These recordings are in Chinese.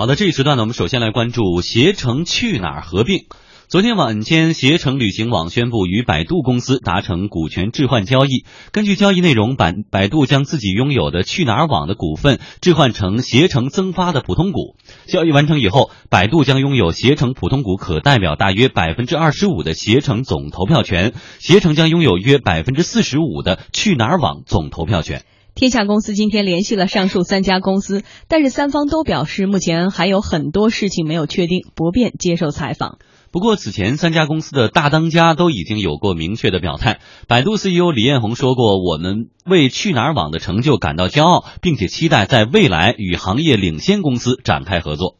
好的，这一时段呢，我们首先来关注携程去哪儿合并。昨天晚间，携程旅行网宣布与百度公司达成股权置换交易。根据交易内容，百百度将自己拥有的去哪儿网的股份置换成携程增发的普通股。交易完成以后，百度将拥有携程普通股可代表大约百分之二十五的携程总投票权，携程将拥有约百分之四十五的去哪儿网总投票权。天下公司今天联系了上述三家公司，但是三方都表示目前还有很多事情没有确定，不便接受采访。不过，此前三家公司的大当家都已经有过明确的表态。百度 CEO 李彦宏说过：“我们为去哪儿网的成就感到骄傲，并且期待在未来与行业领先公司展开合作。”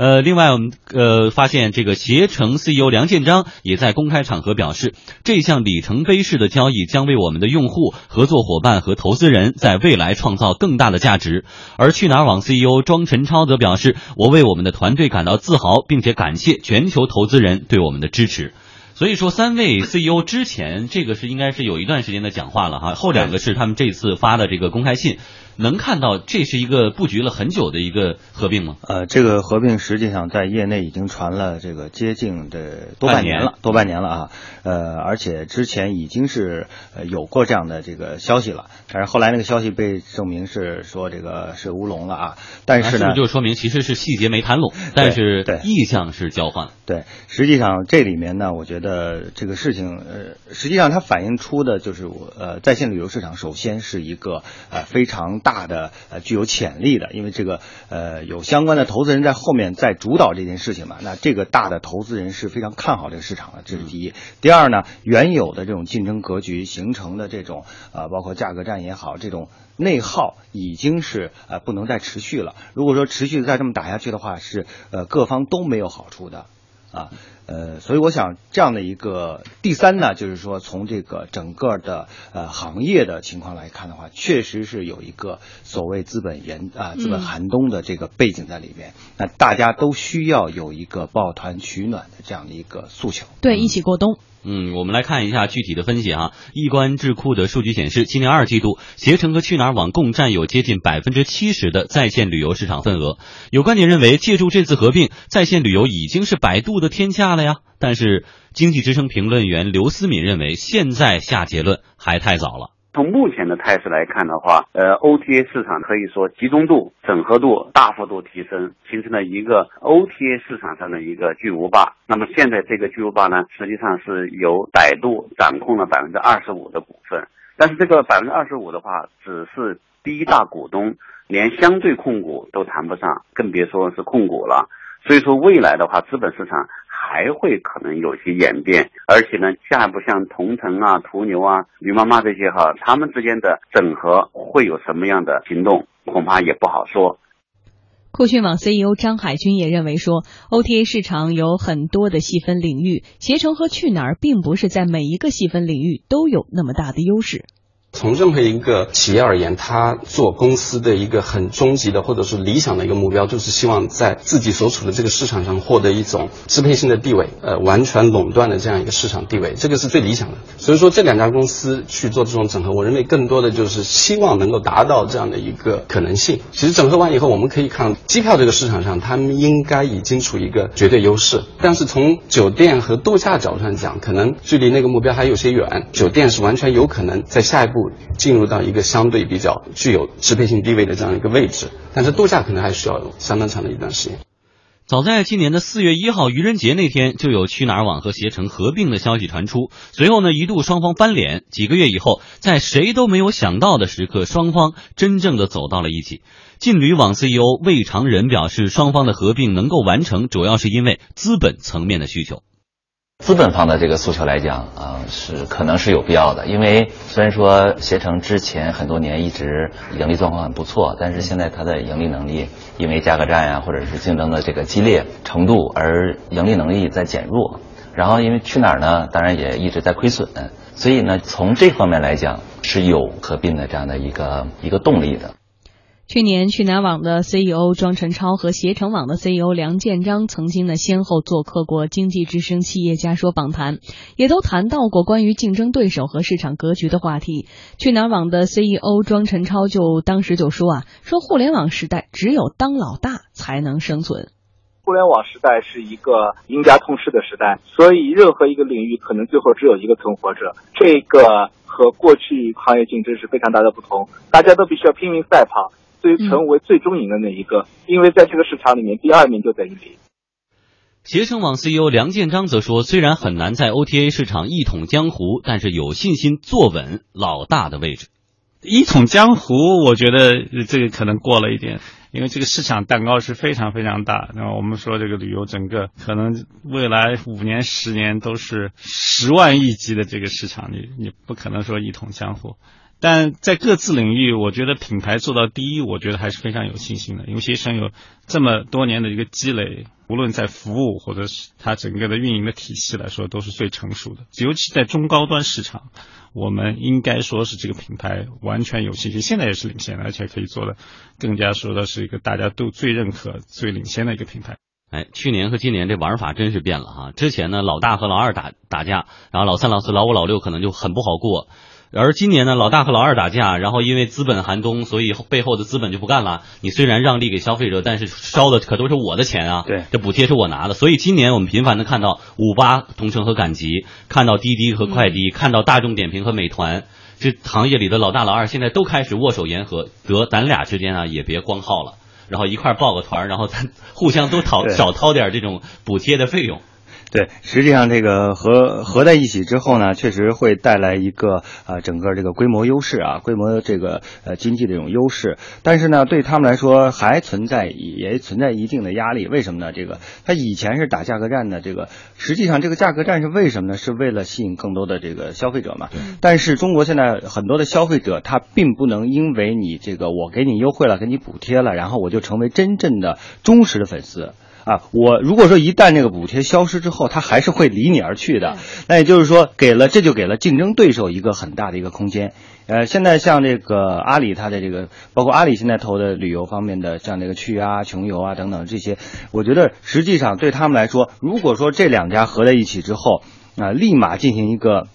呃，另外我们呃发现，这个携程 CEO 梁建章也在公开场合表示，这项里程碑式的交易将为我们的用户、合作伙伴和投资人在未来创造更大的价值。而去哪儿网 CEO 庄晨超则表示，我为我们的团队感到自豪，并且感谢全球投资人对我们的支持。所以说，三位 CEO 之前这个是应该是有一段时间的讲话了哈，后两个是他们这次发的这个公开信。能看到这是一个布局了很久的一个合并吗？呃，这个合并实际上在业内已经传了这个接近的多半年了，多半年了啊。呃，而且之前已经是呃有过这样的这个消息了，但是后来那个消息被证明是说这个是乌龙了啊。但是呢，就说明其实是细节没谈拢，但是意向是交换。对，实际上这里面呢，我觉得这个事情呃，实际上它反映出的就是我呃在线旅游市场首先是一个呃非常大。的呃具有潜力的，因为这个呃有相关的投资人在后面在主导这件事情嘛，那这个大的投资人是非常看好这个市场的，这是第一。第二呢，原有的这种竞争格局形成的这种呃包括价格战也好，这种内耗已经是呃不能再持续了。如果说持续再这么打下去的话，是呃各方都没有好处的。啊，呃，所以我想这样的一个第三呢，就是说从这个整个的呃行业的情况来看的话，确实是有一个所谓资本严啊资本寒冬的这个背景在里面。那大家都需要有一个抱团取暖的这样的一个诉求。对，一起过冬。嗯，我们来看一下具体的分析啊。易观智库的数据显示，今年二季度，携程和去哪儿网共占有接近百分之七十的在线旅游市场份额。有观点认为，借助这次合并，在线旅游已经是百度的天下了呀。但是，经济之声评论员刘思敏认为，现在下结论还太早了。从目前的态势来看的话，呃，OTA 市场可以说集中度、整合度大幅度提升，形成了一个 OTA 市场上的一个巨无霸。那么现在这个巨无霸呢，实际上是由百度掌控了百分之二十五的股份，但是这个百分之二十五的话，只是第一大股东，连相对控股都谈不上，更别说是控股了。所以说，未来的话，资本市场。还会可能有些演变，而且呢，下一步像同城啊、途牛啊、驴妈妈这些哈，他们之间的整合会有什么样的行动，恐怕也不好说。酷讯网 CEO 张海军也认为说，OTA 市场有很多的细分领域，携程和去哪儿并不是在每一个细分领域都有那么大的优势。从任何一个企业而言，他做公司的一个很终极的或者是理想的一个目标，就是希望在自己所处的这个市场上获得一种支配性的地位，呃，完全垄断的这样一个市场地位，这个是最理想的。所以说，这两家公司去做这种整合，我认为更多的就是希望能够达到这样的一个可能性。其实整合完以后，我们可以看机票这个市场上，他们应该已经处于一个绝对优势。但是从酒店和度假角度上讲，可能距离那个目标还有些远。酒店是完全有可能在下一步。进入到一个相对比较具有支配性地位的这样一个位置，但是度假可能还需要相当长的一段时间。早在今年的四月一号愚人节那天，就有去哪儿网和携程合并的消息传出。随后呢，一度双方翻脸。几个月以后，在谁都没有想到的时刻，双方真正的走到了一起。劲旅网 CEO 魏长仁表示，双方的合并能够完成，主要是因为资本层面的需求。资本方的这个诉求来讲啊，是可能是有必要的，因为虽然说携程之前很多年一直盈利状况很不错，但是现在它的盈利能力因为价格战呀，或者是竞争的这个激烈程度，而盈利能力在减弱。然后因为去哪儿呢，当然也一直在亏损，所以呢，从这方面来讲是有合并的这样的一个一个动力的。去年，去哪儿网的 CEO 庄晨超和携程网的 CEO 梁建章曾经呢先后做客过《经济之声》企业家说访谈，也都谈到过关于竞争对手和市场格局的话题。去哪儿网的 CEO 庄晨超就当时就说啊，说互联网时代只有当老大才能生存。互联网时代是一个赢家通吃的时代，所以任何一个领域可能最后只有一个存活者。这个和过去行业竞争是非常大的不同，大家都必须要拼命赛跑。最成为最终赢的那一个，因为在这个市场里面，第二名就等于零。携程网 CEO 梁建章则说：“虽然很难在 OTA 市场一统江湖，但是有信心坐稳老大的位置。一统江湖，我觉得这个可能过了一点，因为这个市场蛋糕是非常非常大。那我们说这个旅游整个可能未来五年、十年都是十万亿级的这个市场，你你不可能说一统江湖。”但在各自领域，我觉得品牌做到第一，我觉得还是非常有信心的。因为携程有这么多年的一个积累，无论在服务或者是它整个的运营的体系来说，都是最成熟的。尤其在中高端市场，我们应该说是这个品牌完全有信心。现在也是领先的，而且可以做的更加说的是一个大家都最认可、最领先的一个品牌。哎，去年和今年这玩法真是变了哈。之前呢，老大和老二打打架，然后老三、老四、老五、老六可能就很不好过。而今年呢，老大和老二打架，然后因为资本寒冬，所以背后的资本就不干了。你虽然让利给消费者，但是烧的可都是我的钱啊！对，这补贴是我拿的。所以今年我们频繁的看到五八同城和赶集，看到滴滴和快滴，看到大众点评和美团，这行业里的老大老二现在都开始握手言和，得咱俩之间啊也别光耗了，然后一块报个团，然后咱互相都掏少掏点这种补贴的费用。对，实际上这个合合在一起之后呢，确实会带来一个啊整个这个规模优势啊，规模这个呃经济的这种优势。但是呢，对他们来说还存在也存在一定的压力。为什么呢？这个他以前是打价格战的，这个实际上这个价格战是为什么呢？是为了吸引更多的这个消费者嘛。但是中国现在很多的消费者他并不能因为你这个我给你优惠了，给你补贴了，然后我就成为真正的忠实的粉丝。啊，我如果说一旦这个补贴消失之后，它还是会离你而去的。那也就是说，给了这就给了竞争对手一个很大的一个空间。呃，现在像这个阿里，它的这个包括阿里现在投的旅游方面的，像这个趣啊、穷游啊等等这些，我觉得实际上对他们来说，如果说这两家合在一起之后，啊，立马进行一个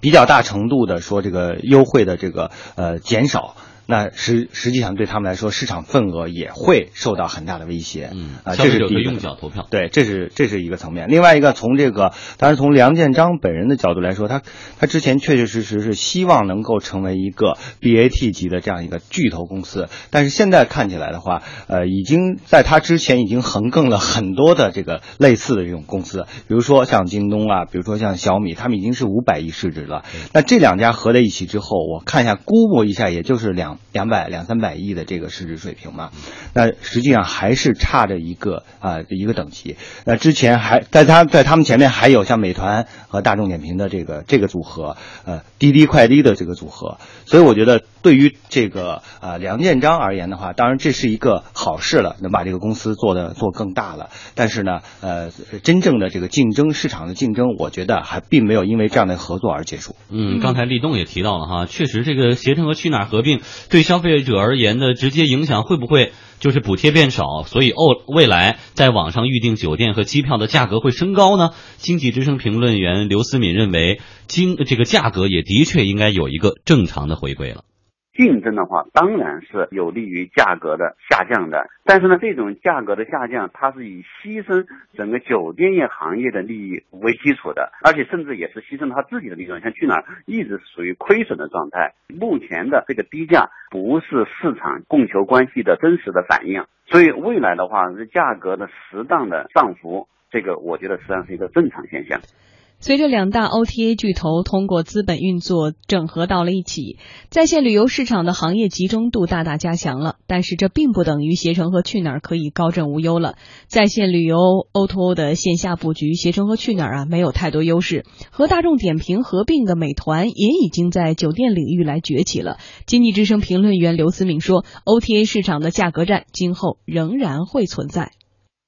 比较大程度的说这个优惠的这个呃减少。那实实际上对他们来说，市场份额也会受到很大的威胁。嗯，啊，这是第一个用脚投票。对，这是这是一个层面。另外一个，从这个，当然从梁建章本人的角度来说，他他之前确确实实是希望能够成为一个 BAT 级的这样一个巨头公司，但是现在看起来的话，呃，已经在他之前已经横亘了很多的这个类似的这种公司，比如说像京东啊，比如说像小米，他们已经是五百亿市值了。那这两家合在一起之后，我看一下，估摸一下，也就是两。两百两三百亿的这个市值水平嘛，那实际上还是差着一个啊一个等级。那之前还在他在他们前面还有像美团和大众点评的这个这个组合，呃滴滴快滴的这个组合。所以我觉得对于这个啊梁建章而言的话，当然这是一个好事了，能把这个公司做的做更大了。但是呢，呃真正的这个竞争市场的竞争，我觉得还并没有因为这样的合作而结束。嗯，刚才立栋也提到了哈，确实这个携程和去哪儿合并对消费者而言的直接影响会不会就是补贴变少，所以哦未来在网上预订酒店和机票的价格会升高呢？经济之声评论员刘思敏认为，经这个价格也的确应该有一个正常的回归了。竞争的话，当然是有利于价格的下降的。但是呢，这种价格的下降，它是以牺牲整个酒店业行业的利益为基础的，而且甚至也是牺牲他自己的利润。像去哪儿一直属于亏损的状态，目前的这个低价不是市场供求关系的真实的反应。所以未来的话，这价格的适当的上浮，这个我觉得实际上是一个正常现象。随着两大 OTA 巨头通过资本运作整合到了一起，在线旅游市场的行业集中度大大加强了。但是这并不等于携程和去哪儿可以高枕无忧了。在线旅游 O2O 的线下布局，携程和去哪儿啊没有太多优势。和大众点评合并的美团也已经在酒店领域来崛起了。经济之声评论员刘思敏说：“OTA 市场的价格战今后仍然会存在。”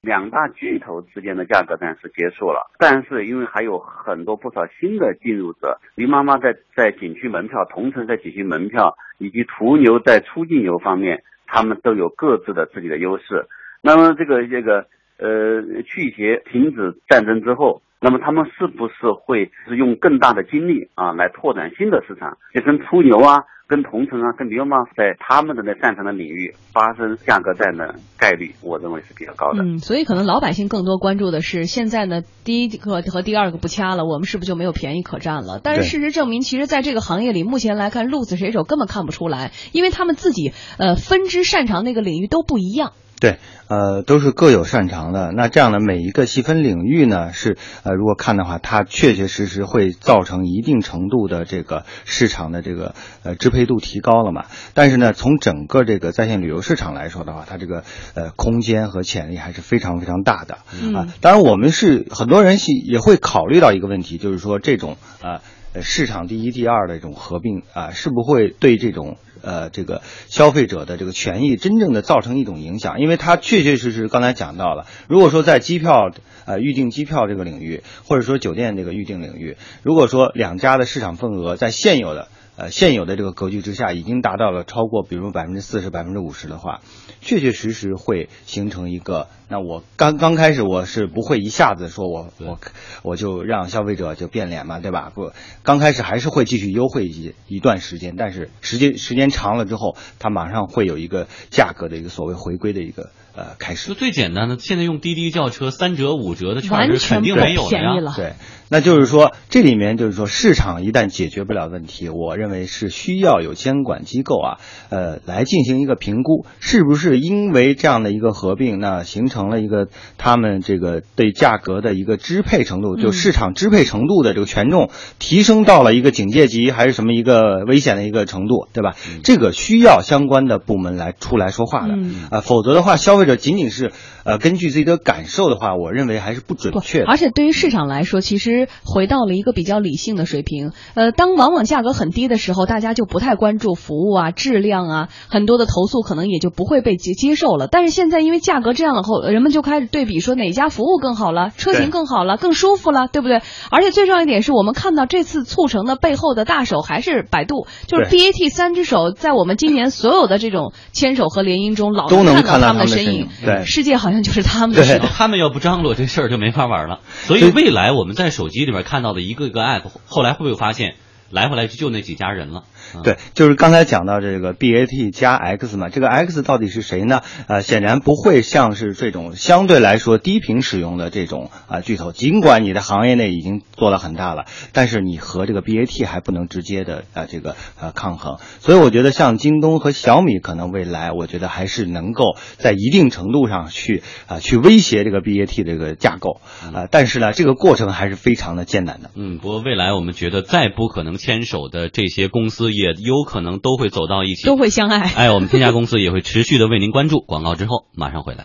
两大巨头之间的价格战是结束了，但是因为还有很多不少新的进入者，驴妈妈在在景区门票、同城在景区门票以及途牛在出境游方面，他们都有各自的自己的优势。那么这个这个呃去协停止战争之后，那么他们是不是会是用更大的精力啊来拓展新的市场，就跟出牛啊？跟同城啊，跟 a s 在他们的那擅长的领域发生价格战的概率，我认为是比较高的。嗯，所以可能老百姓更多关注的是，现在呢，第一个和第二个不掐了，我们是不是就没有便宜可占了？但是事实证明，其实在这个行业里，目前来看，鹿死谁手根本看不出来，因为他们自己呃分支擅长那个领域都不一样。对，呃，都是各有擅长的。那这样的每一个细分领域呢，是呃，如果看的话，它确确实实会造成一定程度的这个市场的这个呃支配度提高了嘛。但是呢，从整个这个在线旅游市场来说的话，它这个呃空间和潜力还是非常非常大的啊。当然，我们是很多人是也会考虑到一个问题，就是说这种啊市场第一、第二的这种合并啊，是不会对这种。呃，这个消费者的这个权益真正的造成一种影响，因为它确确实实刚才讲到了，如果说在机票呃预订机票这个领域，或者说酒店这个预订领域，如果说两家的市场份额在现有的。呃，现有的这个格局之下，已经达到了超过，比如百分之四十、百分之五十的话，确确实实会形成一个。那我刚刚开始，我是不会一下子说我我我就让消费者就变脸嘛，对吧？不，刚开始还是会继续优惠一一段时间，但是时间时间长了之后，它马上会有一个价格的一个所谓回归的一个呃开始。就最简单的，现在用滴滴叫车三折五折的券是肯定没有的呀。对，那就是说这里面就是说市场一旦解决不了问题，我认。为是需要有监管机构啊，呃，来进行一个评估，是不是因为这样的一个合并，那形成了一个他们这个对价格的一个支配程度，就市场支配程度的这个权重提升到了一个警戒级，还是什么一个危险的一个程度，对吧？这个需要相关的部门来出来说话的啊，否则的话，消费者仅仅是呃根据自己的感受的话，我认为还是不准确。而且对于市场来说，其实回到了一个比较理性的水平，呃，当往往价格很低的。时候大家就不太关注服务啊、质量啊，很多的投诉可能也就不会被接接受了。但是现在因为价格这样了后，人们就开始对比说哪家服务更好了，车型更好了，更舒服了，对不对？而且最重要一点是我们看到这次促成的背后的大手还是百度，就是 BAT 三只手在我们今年所有的这种牵手和联姻中，老能看到他们的身影。对，世界好像就是他们的 手。他们要不张罗这事儿就没法玩了。所以未来我们在手机里面看到的一个个 app，后来会不会发现来回来去就那几家人了？对，就是刚才讲到这个 BAT 加 X 嘛，这个 X 到底是谁呢？呃，显然不会像是这种相对来说低频使用的这种啊巨头。尽管你的行业内已经做了很大了，但是你和这个 BAT 还不能直接的啊这个呃抗衡。所以我觉得像京东和小米可能未来，我觉得还是能够在一定程度上去啊去威胁这个 BAT 这个架构啊。但是呢，这个过程还是非常的艰难的。嗯，不过未来我们觉得再不可能牵手的这些公司。也有可能都会走到一起，都会相爱。哎，我们天下公司也会持续的为您关注。广告之后马上回来。